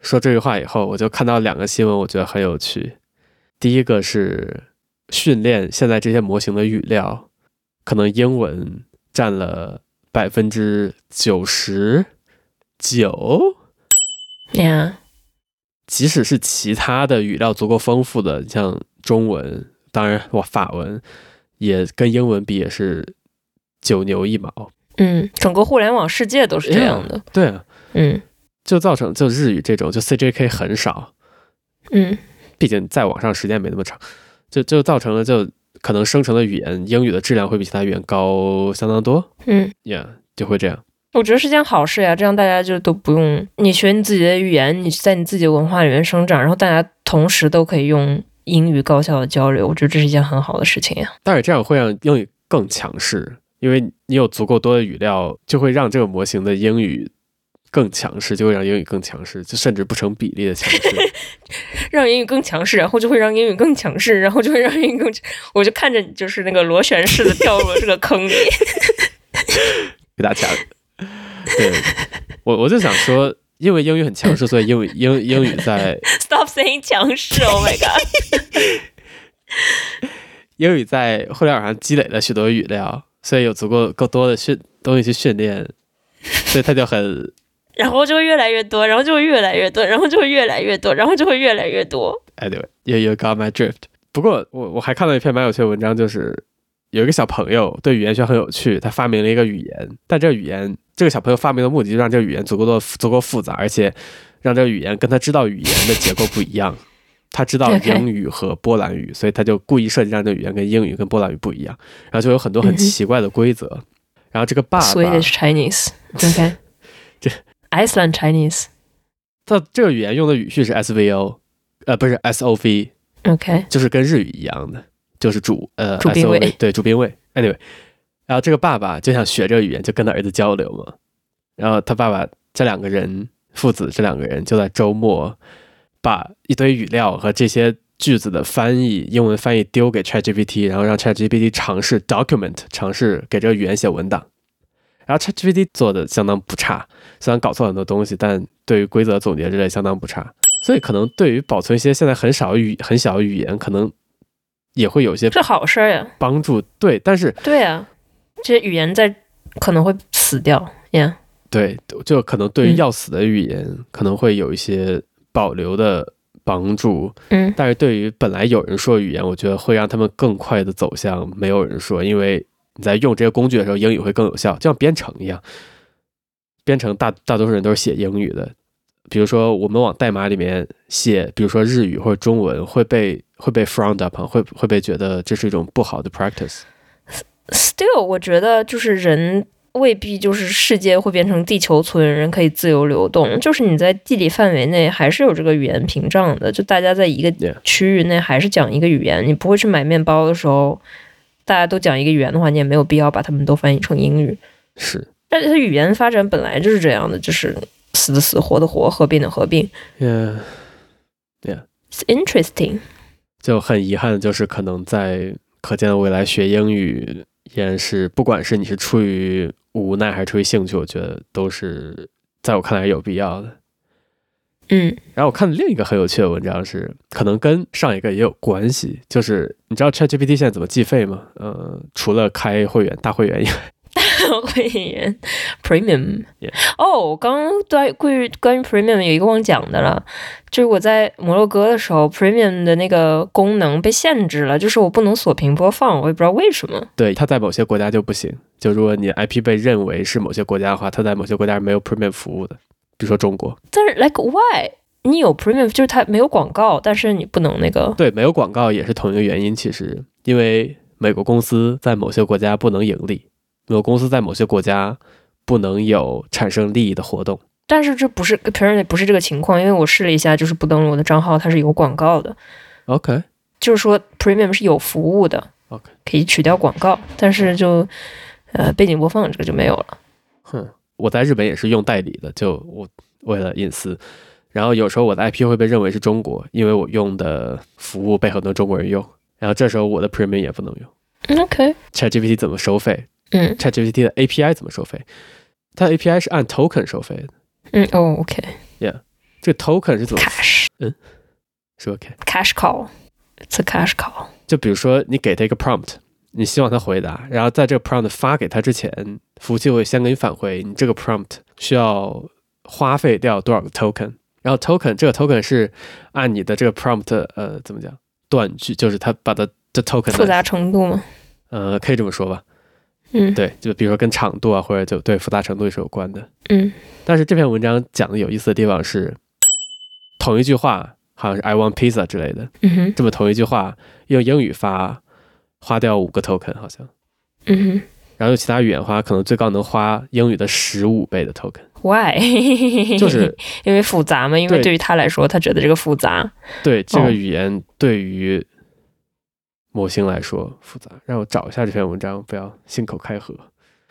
说这句话以后，我就看到两个新闻，我觉得很有趣。第一个是训练现在这些模型的语料，可能英文占了百分之九十九。Yeah. 即使是其他的语料足够丰富的，像中文，当然我法文也跟英文比也是九牛一毛。嗯，整个互联网世界都是这样的。Yeah, 对啊，嗯，就造成就日语这种就 CJK 很少。嗯。毕竟在网上时间没那么长，就就造成了就可能生成的语言英语的质量会比其他语言高相当多。嗯，Yeah，就会这样。我觉得是件好事呀，这样大家就都不用你学你自己的语言，你在你自己的文化里面生长，然后大家同时都可以用英语高效的交流。我觉得这是一件很好的事情呀。但是这样会让英语更强势，因为你有足够多的语料，就会让这个模型的英语。更强势就会让英语更强势，就甚至不成比例的强势，让英语更强势，然后就会让英语更强势，然后就会让英语更强。我就看着你，就是那个螺旋式的掉入了这个坑里，给大家。对，我我就想说，因为英语很强势，所以英语英英语在 Stop saying 强势，Oh my god！英语在互联网上积累了许多语料，所以有足够够多的训东西去训练，所以他就很。然后就会越来越多，然后就会越来越多，然后就会越来越多，然后就会越来越多。Anyway，you you got my drift。不过我我还看到一篇蛮有趣的文章，就是有一个小朋友对语言学很有趣，他发明了一个语言，但这个语言这个小朋友发明的目的就是让这个语言足够多足够复杂，而且让这个语言跟他知道语言的结构不一样。他知道英语和波兰语，所以他就故意设计让这个语言跟英语跟波兰语不一样，然后就有很多很奇怪的规则。嗯、然后这个爸爸，Swedish Chinese，OK，这。Iceland Chinese，它这个语言用的语序是 SVO，呃，不是 SOV，OK，就是跟日语一样的，就是主呃主宾谓，对主宾位。Anyway，然后这个爸爸就想学这个语言，就跟他儿子交流嘛。然后他爸爸这两个人父子这两个人就在周末把一堆语料和这些句子的翻译英文翻译丢给 ChatGPT，然后让 ChatGPT 尝试 document，尝试给这个语言写文档。然后 ChatGPT 做的相当不差，虽然搞错很多东西，但对于规则总结之类相当不差。所以可能对于保存一些现在很少语很小的语言，可能也会有些是好事呀，帮助。对，但是对啊，这些语言在可能会死掉呀。Yeah. 对，就可能对于要死的语言可能会有一些保留的帮助。嗯，但是对于本来有人说语言，我觉得会让他们更快的走向没有人说，因为。你在用这些工具的时候，英语会更有效，就像编程一样。编程大大多数人都是写英语的，比如说我们往代码里面写，比如说日语或者中文，会被会被 frowned upon，会会被觉得这是一种不好的 practice。Still，我觉得就是人未必就是世界会变成地球村，人可以自由流动，就是你在地理范围内还是有这个语言屏障的，就大家在一个区域内还是讲一个语言，你不会去买面包的时候。大家都讲一个语言的话，你也没有必要把他们都翻译成英语。是，但是语言发展本来就是这样的，就是死的死，活的活，合并的合并。Yeah, yeah. It's interesting. 就很遗憾的就是，可能在可见的未来学英语依然是，不管是你是出于无奈还是出于兴趣，我觉得都是在我看来有必要的。嗯，然后我看另一个很有趣的文章是，可能跟上一个也有关系，就是你知道 ChatGPT 现在怎么计费吗？呃，除了开会员大会员以外，大会员 Premium。哦，刚刚对关于关于 Premium 有一个忘讲的了，就是我在摩洛哥的时候，Premium 的那个功能被限制了，就是我不能锁屏播放，我也不知道为什么。对，它在某些国家就不行，就如果你 IP 被认为是某些国家的话，它在某些国家是没有 Premium 服务的。比如说中国，但是 like why 你有 premium 就是它没有广告，但是你不能那个。对，没有广告也是同一个原因。其实，因为美国公司在某些国家不能盈利，美国公司在某些国家不能有产生利益的活动。但是这不是 apparently 不是这个情况，因为我试了一下，就是不登录我的账号，它是有广告的。OK，就是说 premium 是有服务的。OK，可以取掉广告，但是就呃背景播放这个就没有了。哼。我在日本也是用代理的，就我为了隐私，然后有时候我的 IP 会被认为是中国，因为我用的服务被很多中国人用，然后这时候我的 premium 也不能用。OK。ChatGPT 怎么收费？嗯，ChatGPT 的 API 怎么收费？它的 API 是按 token 收费的。嗯，哦，OK。Yeah，这个 token 是怎么？Cash。嗯，是 OK。Cash call，It's a cash call。就比如说你给他一个 prompt，你希望他回答，然后在这个 prompt 发给他之前，服务器会先给你返回你这个 prompt 需要花费掉多少个 token。然后 token 这个 token 是按你的这个 prompt 呃怎么讲断句，就是他把它的 token 复杂程度吗？呃，可以这么说吧。嗯，对，就比如说跟长度啊，或者就对复杂程度也是有关的。嗯，但是这篇文章讲的有意思的地方是，同一句话好像是 I want pizza 之类的，嗯哼，这么同一句话用英语发花掉五个 token 好像，嗯哼，然后用其他语言花可能最高能花英语的十五倍的 token。Why？就是 因为复杂嘛，因为对于他来说，他觉得这个复杂。对这个语言对于模型来说复杂。让我找一下这篇文章，不要信口开河。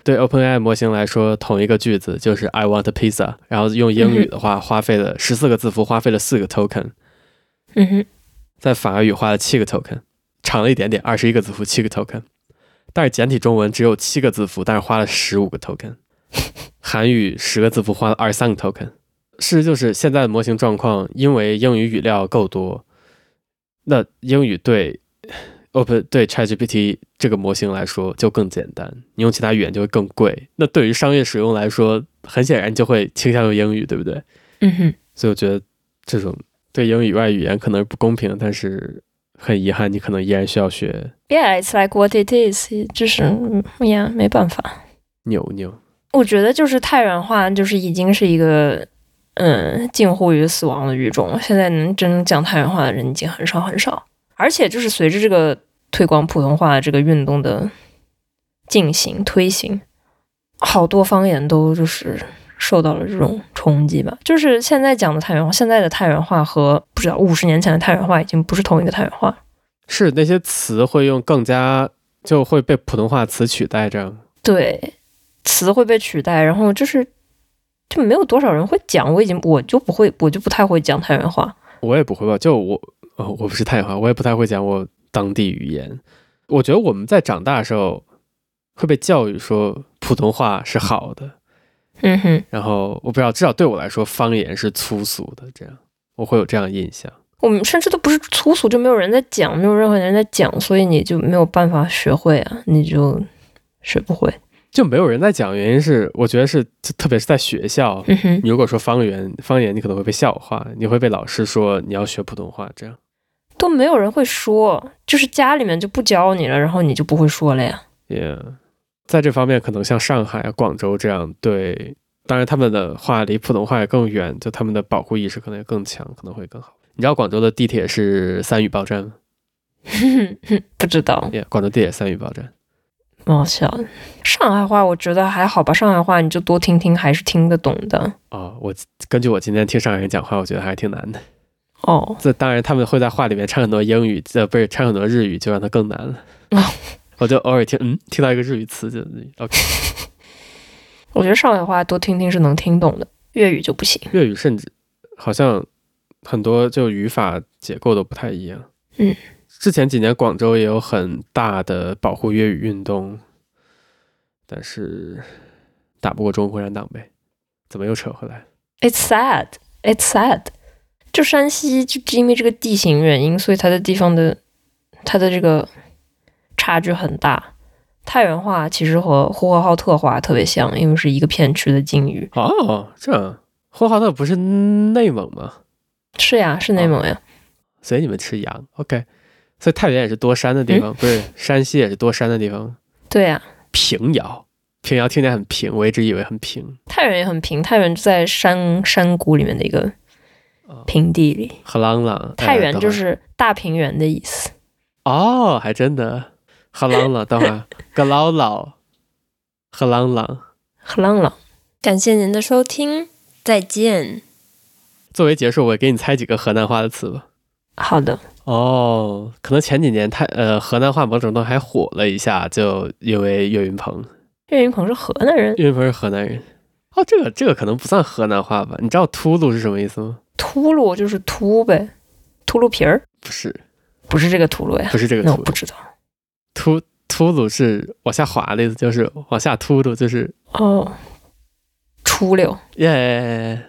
对 OpenAI 模型来说，同一个句子就是 I want a pizza，然后用英语的话，花费了十四个字符，花费了四个 token。嗯哼，在法语花了七个 token，长了一点点，二十一个字符，七个 token。但是简体中文只有七个字符，但是花了十五个 token。韩语十个字符花了二十三个 token，事实就是现在的模型状况，因为英语语料够多，那英语对 Open 对 ChatGPT 这个模型来说就更简单，你用其他语言就会更贵。那对于商业使用来说，很显然就会倾向于英语，对不对？嗯哼，所以我觉得这种对英语以外语言可能是不公平，但是很遗憾，你可能依然需要学。Yeah, it's like what it is，就是呀，yeah, 没办法。牛牛。我觉得就是太原话，就是已经是一个嗯近乎于死亡的语种了。现在能真正讲太原话的人已经很少很少，而且就是随着这个推广普通话这个运动的进行推行，好多方言都就是受到了这种冲击吧。就是现在讲的太原话，现在的太原话和不知道五十年前的太原话已经不是同一个太原话。是那些词会用更加就会被普通话词取代这样。对。词会被取代，然后就是就没有多少人会讲。我已经我就不会，我就不太会讲太原话。我也不会吧？就我哦，我不是太原话，我也不太会讲我当地语言。我觉得我们在长大的时候会被教育说普通话是好的，嗯哼。然后我不知道，至少对我来说，方言是粗俗的。这样我会有这样的印象。我们甚至都不是粗俗，就没有人在讲，没有任何人在讲，所以你就没有办法学会啊，你就学不会。就没有人在讲，原因是我觉得是，特别是在学校，嗯哼，你如果说方言，方言你可能会被笑话，你会被老师说你要学普通话，这样都没有人会说，就是家里面就不教你了，然后你就不会说了呀。Yeah，在这方面可能像上海啊、广州这样，对，当然他们的话离普通话也更远，就他们的保护意识可能也更强，可能会更好。你知道广州的地铁是三语报站吗？不知道。Yeah，广州地铁三语报站。好，笑。上海话我觉得还好吧，上海话你就多听听，还是听得懂的。哦，我根据我今天听上海人讲话，我觉得还是挺难的。哦，这当然他们会在话里面掺很多英语，呃不是掺很多日语，就让它更难了。哦，我就偶尔听，嗯，听到一个日语词就 OK。我觉得上海话多听听是能听懂的，粤语就不行。粤语甚至好像很多就语法结构都不太一样。嗯。之前几年，广州也有很大的保护粤语运动，但是打不过中国共产党呗。怎么又扯回来？It's sad, it's sad。就山西，就因为这个地形原因，所以它的地方的它的这个差距很大。太原话其实和呼和浩特话特别像，因为是一个片区的境域。哦，这样，呼和浩特不是内蒙吗？是呀，是内蒙呀。哦，所以你们吃羊，OK。所以太原也是多山的地方，嗯、不是山西也是多山的地方。对呀、啊，平遥，平遥听起来很平，我一直以为很平。太原也很平，太原就在山山谷里面的一个平地里。和朗朗，太原就是大平原的意思。哦，还真的，荷兰朗，等会儿，格劳劳，荷兰朗，荷兰朗。感谢您的收听，再见。作为结束，我给你猜几个河南话的词吧。好的。哦，可能前几年太呃河南话某种程度还火了一下，就因为岳云鹏。岳云鹏是河南人。岳云鹏是河南人。哦，这个这个可能不算河南话吧？你知道秃噜是什么意思吗？秃噜就是秃呗，秃噜皮儿？不是，不是这个秃噜呀，不是这个秃，那我不知道。秃秃噜是往下滑的意思，就是往下秃秃，就是哦，出溜耶。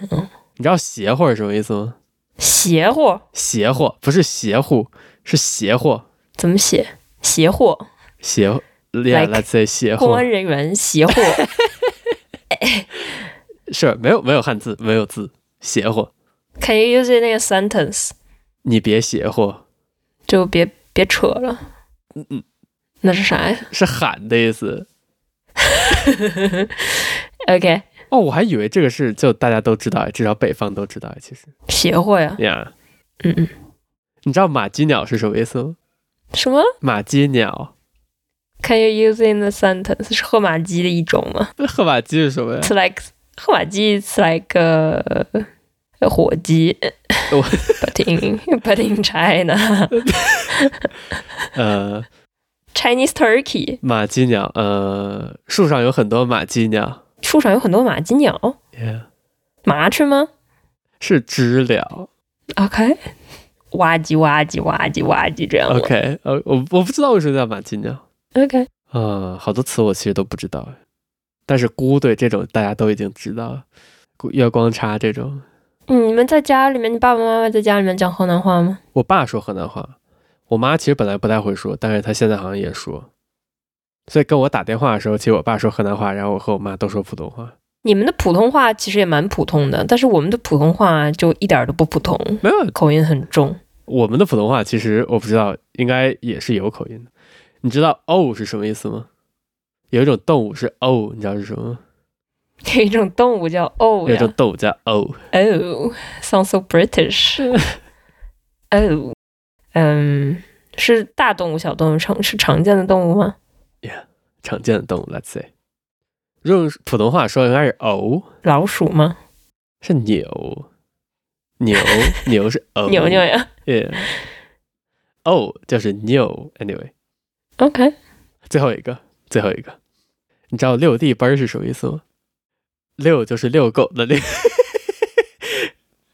嗯，你知道邪乎是什么意思吗？邪乎，邪乎不是邪乎，是邪乎。怎么写？邪乎，邪乎，let's say 邪乎。公安人员邪乎。是没有没有汉字，没有字，邪乎。Can you use it in a sentence？你别邪乎，就别别扯了。嗯嗯，那是啥呀？是喊的意思。OK。哦，我还以为这个是就大家都知道，至少北方都知道。其实邪乎呀。呀。嗯嗯。你知道马鸡鸟是什么意思吗？什么？马鸡鸟。Can you use in the sentence？是褐马鸡的一种吗？褐马鸡是什么呀？It's like 褐马鸡，It's like 火鸡。But in But in China，呃，Chinese turkey。马鸡鸟，呃，树上有很多马鸡鸟。树上有很多马鸡鸟。Yeah. 麻雀吗？是知了。OK。哇唧哇唧哇唧哇唧这样。OK，呃，我我不知道为什么叫马鸡鸟。OK，啊、呃，好多词我其实都不知道，但是“孤”对这种大家都已经知道了，月光叉这种。嗯，你们在家里面，你爸爸妈妈在家里面讲河南话吗？我爸说河南话，我妈其实本来不太会说，但是她现在好像也说。所以跟我打电话的时候，其实我爸说河南话，然后我和我妈都说普通话。你们的普通话其实也蛮普通的，但是我们的普通话就一点都不普通，没有口音很重。我们的普通话其实我不知道，应该也是有口音的。你知道“哦”是什么意思吗？有一种动物是“哦”，你知道是什么吗？有一种动物叫“哦”，有一种动物叫“哦”。哦，sounds so British。哦，嗯，是大动物、小动物常是常见的动物吗？Yeah，常见的动物。Let's say，用普通话说应该是“哦”。老鼠吗？是牛。牛 牛是哦，牛牛呀。Yeah。哦，就是牛。Anyway。OK。最后一个，最后一个，你知道六地奔是什么意思吗？遛 就是遛狗的遛。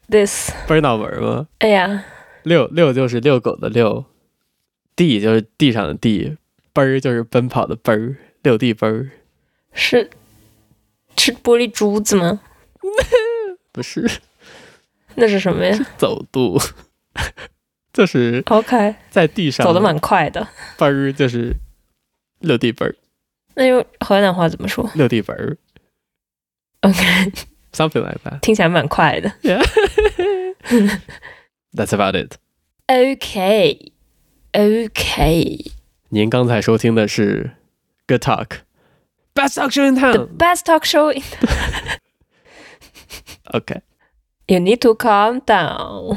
This。不是脑门吗？哎呀。遛遛就是遛狗的遛，地就是地上的地，奔儿就是奔跑的奔儿，六地奔儿。是是玻璃珠子吗？不是。那是什么呀？走路。就是，OK，在地上走的蛮快的。奔儿就是六地奔儿。那用河南话怎么说？六地奔儿。OK，something、okay. like that。听起来蛮快的。Yeah，that's about it。OK，OK。您刚才收听的是 Good Talk，Best Talk Show in Town。The best talk show in OK。You need to calm down.